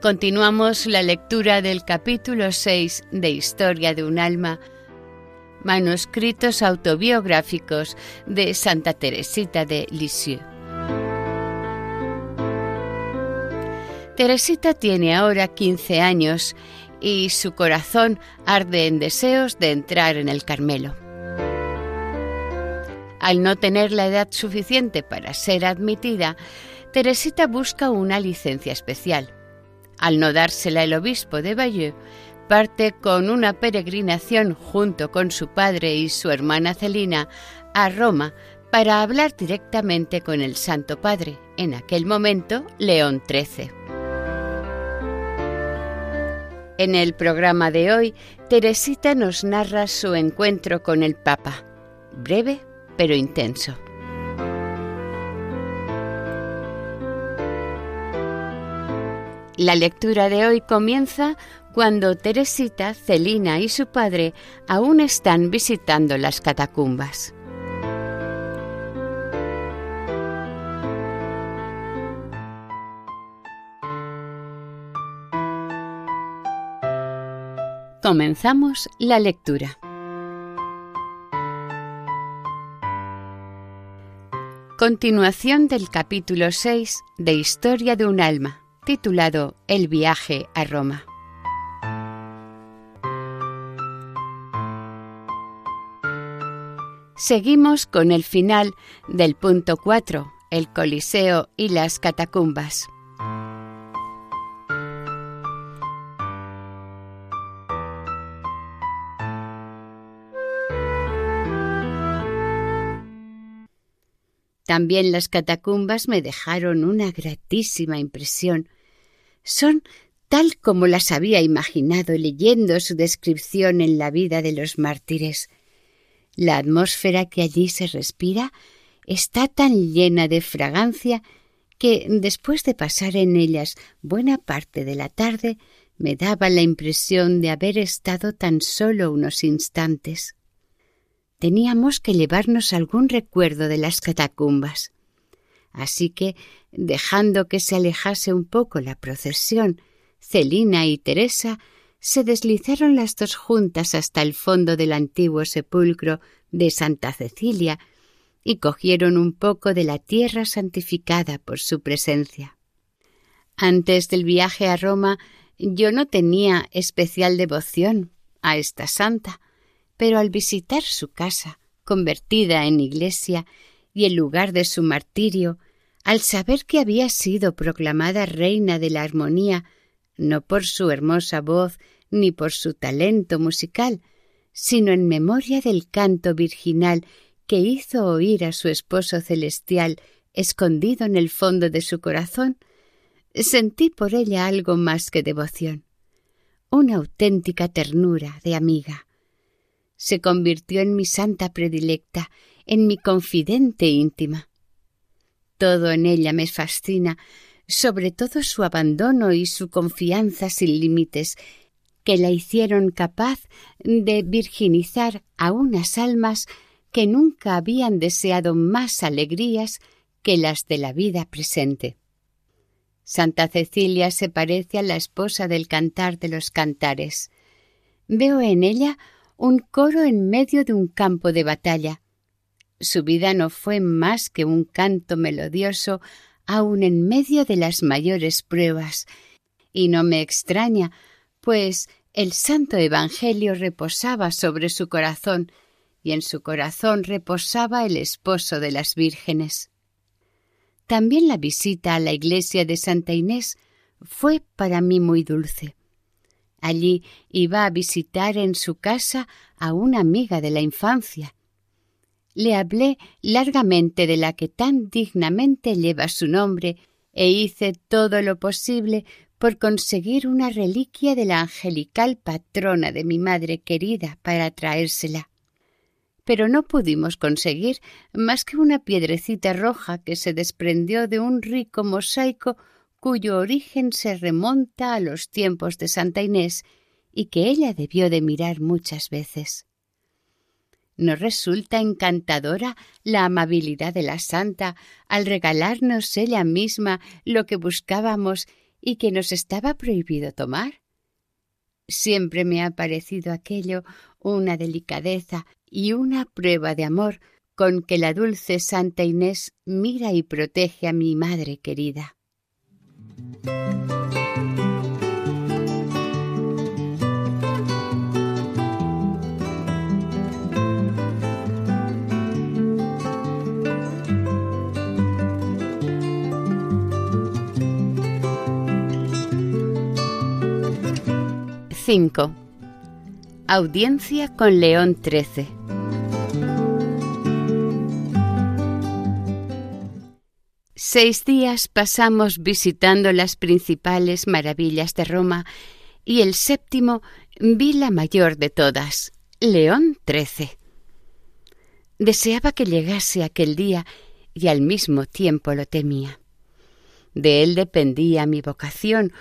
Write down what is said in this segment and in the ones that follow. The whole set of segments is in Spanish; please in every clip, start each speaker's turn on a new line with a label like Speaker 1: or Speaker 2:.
Speaker 1: Continuamos la lectura del capítulo 6 de Historia de un alma, manuscritos autobiográficos de Santa Teresita de Lisieux. Teresita tiene ahora 15 años y su corazón arde en deseos de entrar en el Carmelo. Al no tener la edad suficiente para ser admitida, Teresita busca una licencia especial. Al no dársela el obispo de Bayeux, parte con una peregrinación junto con su padre y su hermana Celina a Roma para hablar directamente con el Santo Padre, en aquel momento León XIII. En el programa de hoy, Teresita nos narra su encuentro con el Papa, breve pero intenso. La lectura de hoy comienza cuando Teresita, Celina y su padre aún están visitando las catacumbas. Comenzamos la lectura. Continuación del capítulo 6 de Historia de un alma titulado El viaje a Roma. Seguimos con el final del punto 4, el Coliseo y las catacumbas. También las catacumbas me dejaron una gratísima impresión son tal como las había imaginado leyendo su descripción en la vida de los mártires. La atmósfera que allí se respira está tan llena de fragancia que después de pasar en ellas buena parte de la tarde me daba la impresión de haber estado tan solo unos instantes. Teníamos que llevarnos algún recuerdo de las catacumbas. Así que, dejando que se alejase un poco la procesión, Celina y Teresa se deslizaron las dos juntas hasta el fondo del antiguo sepulcro de Santa Cecilia y cogieron un poco de la tierra santificada por su presencia. Antes del viaje a Roma yo no tenía especial devoción a esta santa, pero al visitar su casa, convertida en iglesia, y el lugar de su martirio, al saber que había sido proclamada reina de la armonía, no por su hermosa voz ni por su talento musical, sino en memoria del canto virginal que hizo oír a su esposo celestial escondido en el fondo de su corazón, sentí por ella algo más que devoción, una auténtica ternura de amiga. Se convirtió en mi santa predilecta, en mi confidente íntima. Todo en ella me fascina, sobre todo su abandono y su confianza sin límites, que la hicieron capaz de virginizar a unas almas que nunca habían deseado más alegrías que las de la vida presente. Santa Cecilia se parece a la esposa del cantar de los cantares. Veo en ella un coro en medio de un campo de batalla. Su vida no fue más que un canto melodioso aun en medio de las mayores pruebas, y no me extraña, pues el santo Evangelio reposaba sobre su corazón, y en su corazón reposaba el esposo de las vírgenes. También la visita a la iglesia de Santa Inés fue para mí muy dulce. Allí iba a visitar en su casa a una amiga de la infancia, le hablé largamente de la que tan dignamente lleva su nombre e hice todo lo posible por conseguir una reliquia de la angelical patrona de mi madre querida para traérsela. Pero no pudimos conseguir más que una piedrecita roja que se desprendió de un rico mosaico cuyo origen se remonta a los tiempos de Santa Inés y que ella debió de mirar muchas veces. ¿No resulta encantadora la amabilidad de la santa al regalarnos ella misma lo que buscábamos y que nos estaba prohibido tomar? Siempre me ha parecido aquello una delicadeza y una prueba de amor con que la dulce Santa Inés mira y protege a mi madre querida. 5. Audiencia con León XIII. Seis días pasamos visitando las principales maravillas de Roma y el séptimo vi la mayor de todas, León XIII. Deseaba que llegase aquel día y al mismo tiempo lo temía. De él dependía mi vocación,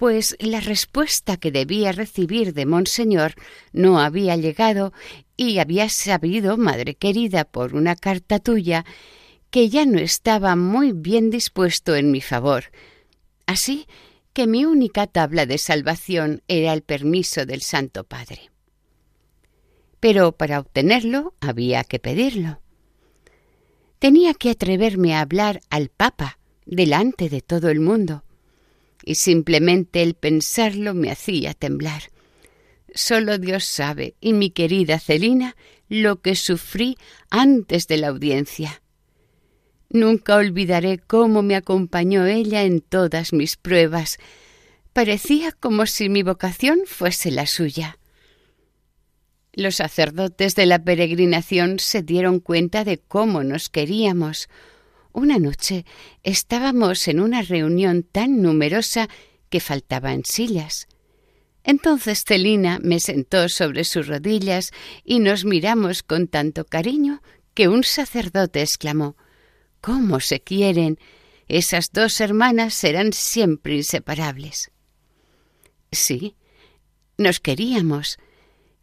Speaker 1: pues la respuesta que debía recibir de Monseñor no había llegado y había sabido, madre querida, por una carta tuya, que ya no estaba muy bien dispuesto en mi favor. Así que mi única tabla de salvación era el permiso del Santo Padre. Pero para obtenerlo había que pedirlo. Tenía que atreverme a hablar al Papa delante de todo el mundo y simplemente el pensarlo me hacía temblar. Solo Dios sabe, y mi querida Celina, lo que sufrí antes de la audiencia. Nunca olvidaré cómo me acompañó ella en todas mis pruebas. Parecía como si mi vocación fuese la suya. Los sacerdotes de la peregrinación se dieron cuenta de cómo nos queríamos, una noche estábamos en una reunión tan numerosa que faltaban sillas. Entonces Celina me sentó sobre sus rodillas y nos miramos con tanto cariño que un sacerdote exclamó ¿Cómo se quieren? Esas dos hermanas serán siempre inseparables. Sí, nos queríamos,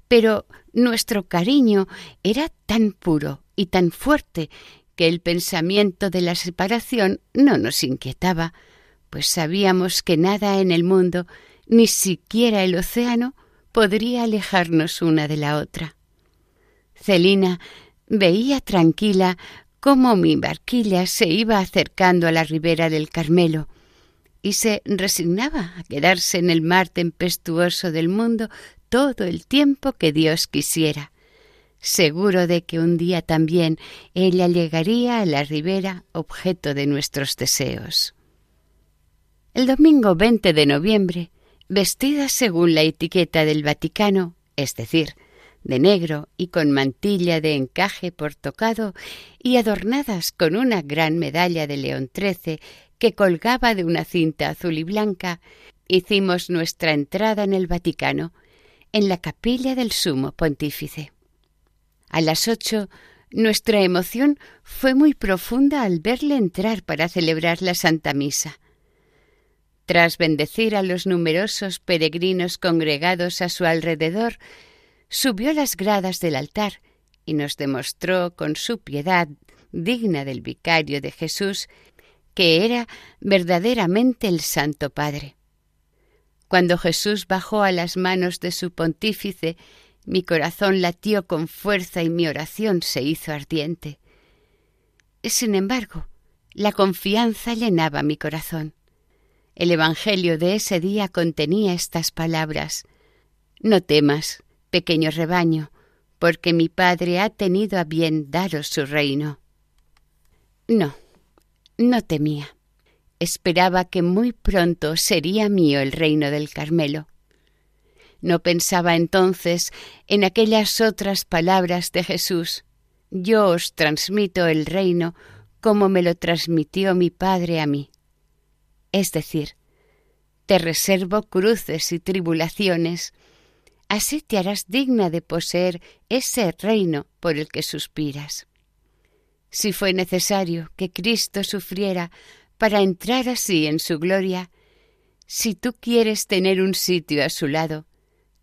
Speaker 1: pero nuestro cariño era tan puro y tan fuerte que el pensamiento de la separación no nos inquietaba, pues sabíamos que nada en el mundo, ni siquiera el océano, podría alejarnos una de la otra. Celina veía tranquila cómo mi barquilla se iba acercando a la ribera del Carmelo, y se resignaba a quedarse en el mar tempestuoso del mundo todo el tiempo que Dios quisiera seguro de que un día también ella llegaría a la ribera objeto de nuestros deseos. El domingo 20 de noviembre, vestida según la etiqueta del Vaticano, es decir, de negro y con mantilla de encaje por tocado y adornadas con una gran medalla de León XIII que colgaba de una cinta azul y blanca, hicimos nuestra entrada en el Vaticano, en la capilla del Sumo Pontífice. A las ocho, nuestra emoción fue muy profunda al verle entrar para celebrar la Santa Misa. Tras bendecir a los numerosos peregrinos congregados a su alrededor, subió las gradas del altar y nos demostró con su piedad digna del vicario de Jesús que era verdaderamente el Santo Padre. Cuando Jesús bajó a las manos de su pontífice, mi corazón latió con fuerza y mi oración se hizo ardiente. Sin embargo, la confianza llenaba mi corazón. El Evangelio de ese día contenía estas palabras No temas, pequeño rebaño, porque mi Padre ha tenido a bien daros su reino. No, no temía. Esperaba que muy pronto sería mío el reino del Carmelo. No pensaba entonces en aquellas otras palabras de Jesús. Yo os transmito el reino como me lo transmitió mi Padre a mí es decir, te reservo cruces y tribulaciones, así te harás digna de poseer ese reino por el que suspiras. Si fue necesario que Cristo sufriera para entrar así en su gloria, si tú quieres tener un sitio a su lado,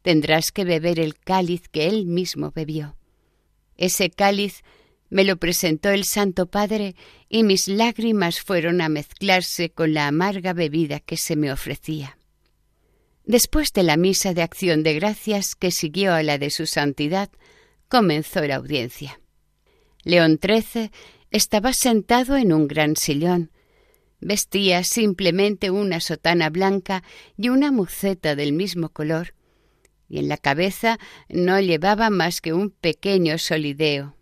Speaker 1: tendrás que beber el cáliz que él mismo bebió. Ese cáliz me lo presentó el Santo Padre y mis lágrimas fueron a mezclarse con la amarga bebida que se me ofrecía. Después de la misa de acción de gracias que siguió a la de su santidad, comenzó la audiencia. León XIII estaba sentado en un gran sillón. Vestía simplemente una sotana blanca y una muceta del mismo color, y en la cabeza no llevaba más que un pequeño solideo.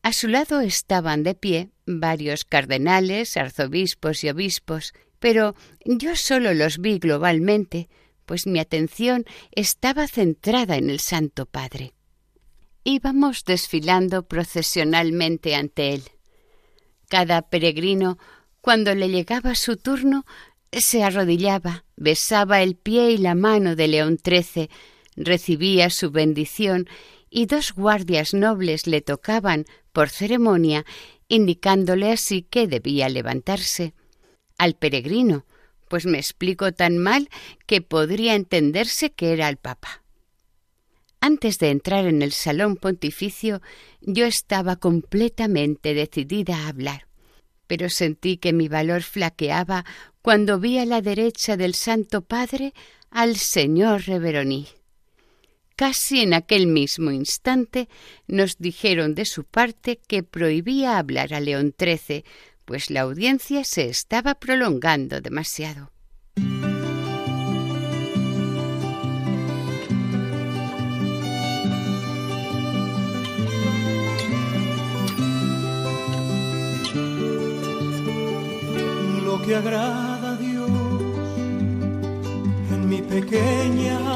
Speaker 1: A su lado estaban de pie varios cardenales, arzobispos y obispos, pero yo solo los vi globalmente, pues mi atención estaba centrada en el Santo Padre. Íbamos desfilando procesionalmente ante él. Cada peregrino, cuando le llegaba su turno, se arrodillaba, besaba el pie y la mano de León XIII, recibía su bendición y dos guardias nobles le tocaban por ceremonia, indicándole así que debía levantarse. Al peregrino, pues me explico tan mal que podría entenderse que era el Papa. Antes de entrar en el salón pontificio, yo estaba completamente decidida a hablar, pero sentí que mi valor flaqueaba cuando vi a la derecha del Santo Padre al señor Reveroní. Casi en aquel mismo instante nos dijeron de su parte que prohibía hablar a León XIII, pues la audiencia se estaba prolongando demasiado.
Speaker 2: Lo que agrada a Dios en mi pequeña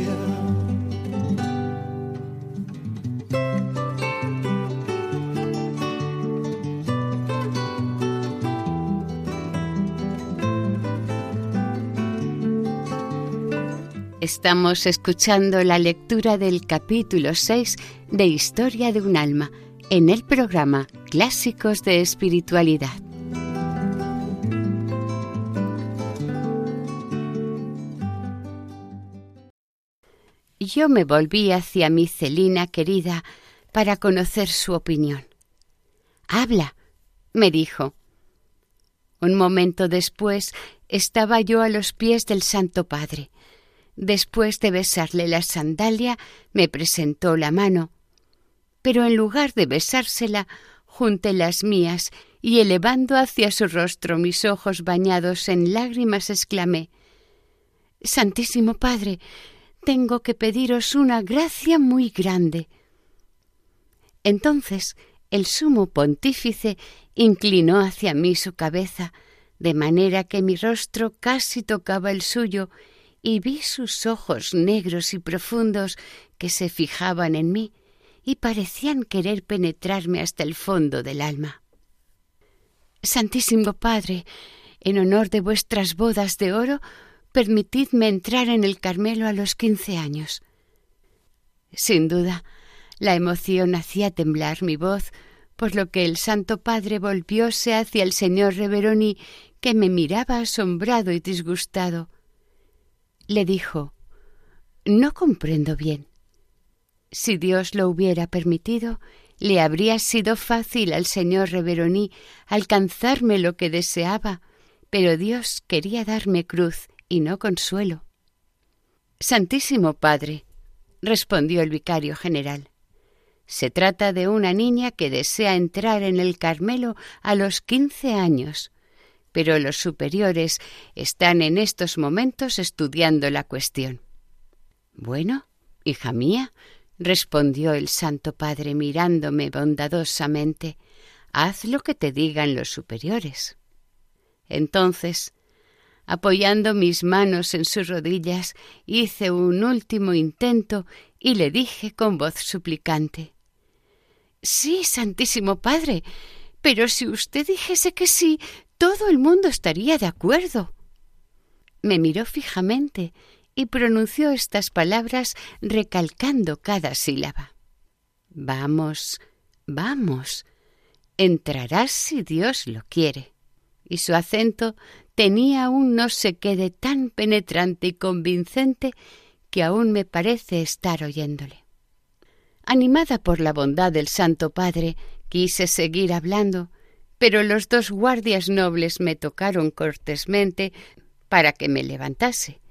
Speaker 1: Estamos escuchando la lectura del capítulo 6 de Historia de un alma en el programa Clásicos de Espiritualidad. Yo me volví hacia mi Celina querida para conocer su opinión. Habla, me dijo. Un momento después estaba yo a los pies del Santo Padre. Después de besarle la sandalia, me presentó la mano. Pero en lugar de besársela, junté las mías y elevando hacia su rostro mis ojos bañados en lágrimas, exclamé Santísimo Padre, tengo que pediros una gracia muy grande. Entonces el sumo pontífice inclinó hacia mí su cabeza, de manera que mi rostro casi tocaba el suyo, y vi sus ojos negros y profundos que se fijaban en mí y parecían querer penetrarme hasta el fondo del alma. Santísimo Padre, en honor de vuestras bodas de oro, permitidme entrar en el Carmelo a los quince años. Sin duda, la emoción hacía temblar mi voz, por lo que el Santo Padre volvióse hacia el señor Reveroni, que me miraba asombrado y disgustado. Le dijo No comprendo bien. Si Dios lo hubiera permitido, le habría sido fácil al señor Reveroni alcanzarme lo que deseaba, pero Dios quería darme cruz y no consuelo. Santísimo Padre, respondió el vicario general, se trata de una niña que desea entrar en el Carmelo a los quince años, pero los superiores están en estos momentos estudiando la cuestión. Bueno, hija mía, respondió el Santo Padre mirándome bondadosamente, haz lo que te digan los superiores. Entonces Apoyando mis manos en sus rodillas, hice un último intento y le dije con voz suplicante Sí, Santísimo Padre, pero si usted dijese que sí, todo el mundo estaría de acuerdo. Me miró fijamente y pronunció estas palabras recalcando cada sílaba. Vamos, vamos, entrarás si Dios lo quiere. Y su acento tenía un no sé qué de tan penetrante y convincente que aún me parece estar oyéndole. Animada por la bondad del Santo Padre, quise seguir hablando, pero los dos guardias nobles me tocaron cortésmente para que me levantase,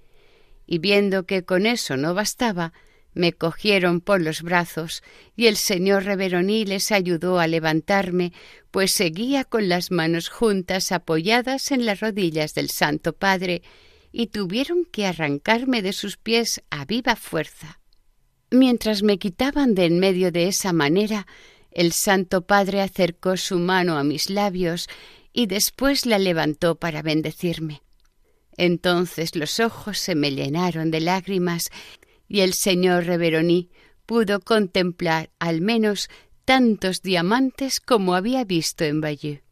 Speaker 1: y viendo que con eso no bastaba, me cogieron por los brazos y el señor Reveroní les ayudó a levantarme, pues seguía con las manos juntas apoyadas en las rodillas del Santo Padre, y tuvieron que arrancarme de sus pies a viva fuerza. Mientras me quitaban de en medio de esa manera, el Santo Padre acercó su mano a mis labios y después la levantó para bendecirme. Entonces los ojos se me llenaron de lágrimas y el señor Reveroní pudo contemplar al menos tantos diamantes como había visto en Bayeux.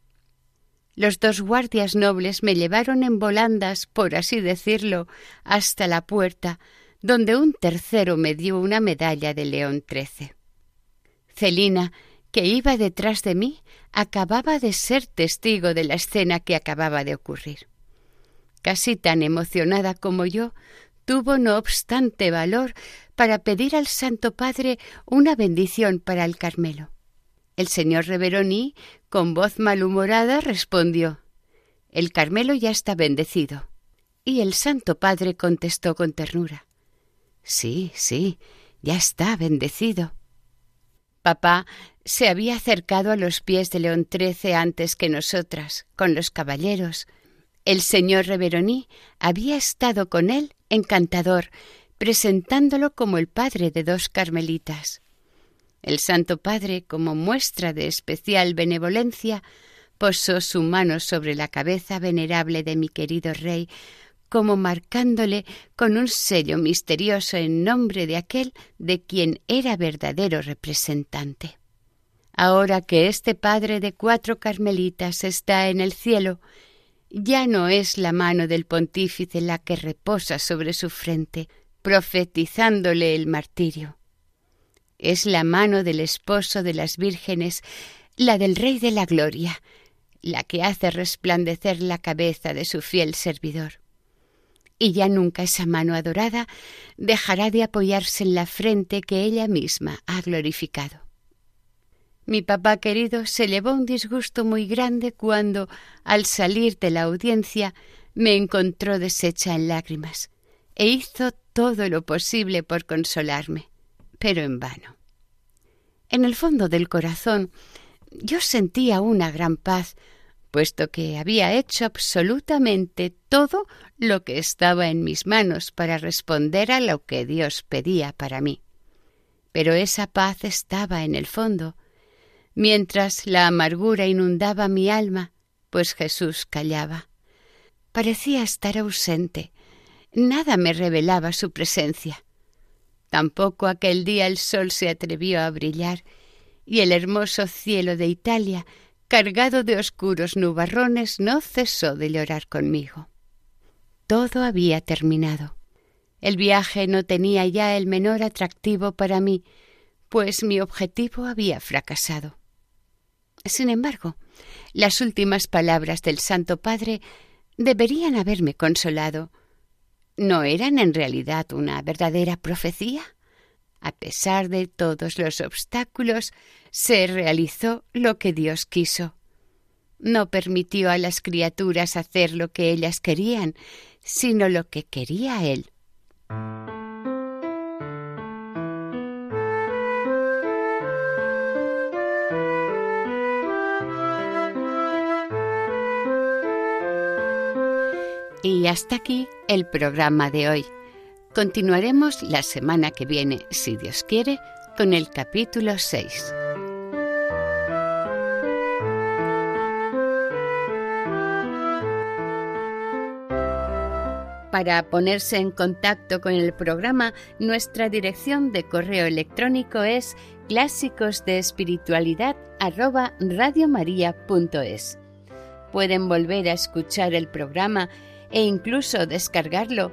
Speaker 1: Los dos guardias nobles me llevaron en volandas, por así decirlo, hasta la puerta, donde un tercero me dio una medalla de León XIII. Celina, que iba detrás de mí, acababa de ser testigo de la escena que acababa de ocurrir. Casi tan emocionada como yo, tuvo no obstante valor para pedir al Santo Padre una bendición para el Carmelo. El señor Reveroni, con voz malhumorada, respondió El Carmelo ya está bendecido. Y el Santo Padre contestó con ternura Sí, sí, ya está bendecido. Papá se había acercado a los pies de León XIII antes que nosotras, con los caballeros. El señor Reveroni había estado con él encantador, presentándolo como el padre de dos carmelitas. El Santo Padre, como muestra de especial benevolencia, posó su mano sobre la cabeza venerable de mi querido rey, como marcándole con un sello misterioso en nombre de aquel de quien era verdadero representante. Ahora que este padre de cuatro carmelitas está en el cielo, ya no es la mano del pontífice la que reposa sobre su frente, profetizándole el martirio. Es la mano del esposo de las vírgenes, la del Rey de la Gloria, la que hace resplandecer la cabeza de su fiel servidor. Y ya nunca esa mano adorada dejará de apoyarse en la frente que ella misma ha glorificado. Mi papá querido se llevó un disgusto muy grande cuando, al salir de la audiencia, me encontró deshecha en lágrimas e hizo todo lo posible por consolarme, pero en vano. En el fondo del corazón yo sentía una gran paz, puesto que había hecho absolutamente todo lo que estaba en mis manos para responder a lo que Dios pedía para mí. Pero esa paz estaba en el fondo, mientras la amargura inundaba mi alma, pues Jesús callaba. Parecía estar ausente, nada me revelaba su presencia. Tampoco aquel día el sol se atrevió a brillar y el hermoso cielo de Italia, cargado de oscuros nubarrones, no cesó de llorar conmigo. Todo había terminado. El viaje no tenía ya el menor atractivo para mí, pues mi objetivo había fracasado. Sin embargo, las últimas palabras del Santo Padre deberían haberme consolado. ¿No eran en realidad una verdadera profecía? A pesar de todos los obstáculos, se realizó lo que Dios quiso. No permitió a las criaturas hacer lo que ellas querían, sino lo que quería Él. Y hasta aquí el programa de hoy. Continuaremos la semana que viene, si Dios quiere, con el capítulo 6. Para ponerse en contacto con el programa, nuestra dirección de correo electrónico es clásicos de espiritualidad Pueden volver a escuchar el programa e incluso descargarlo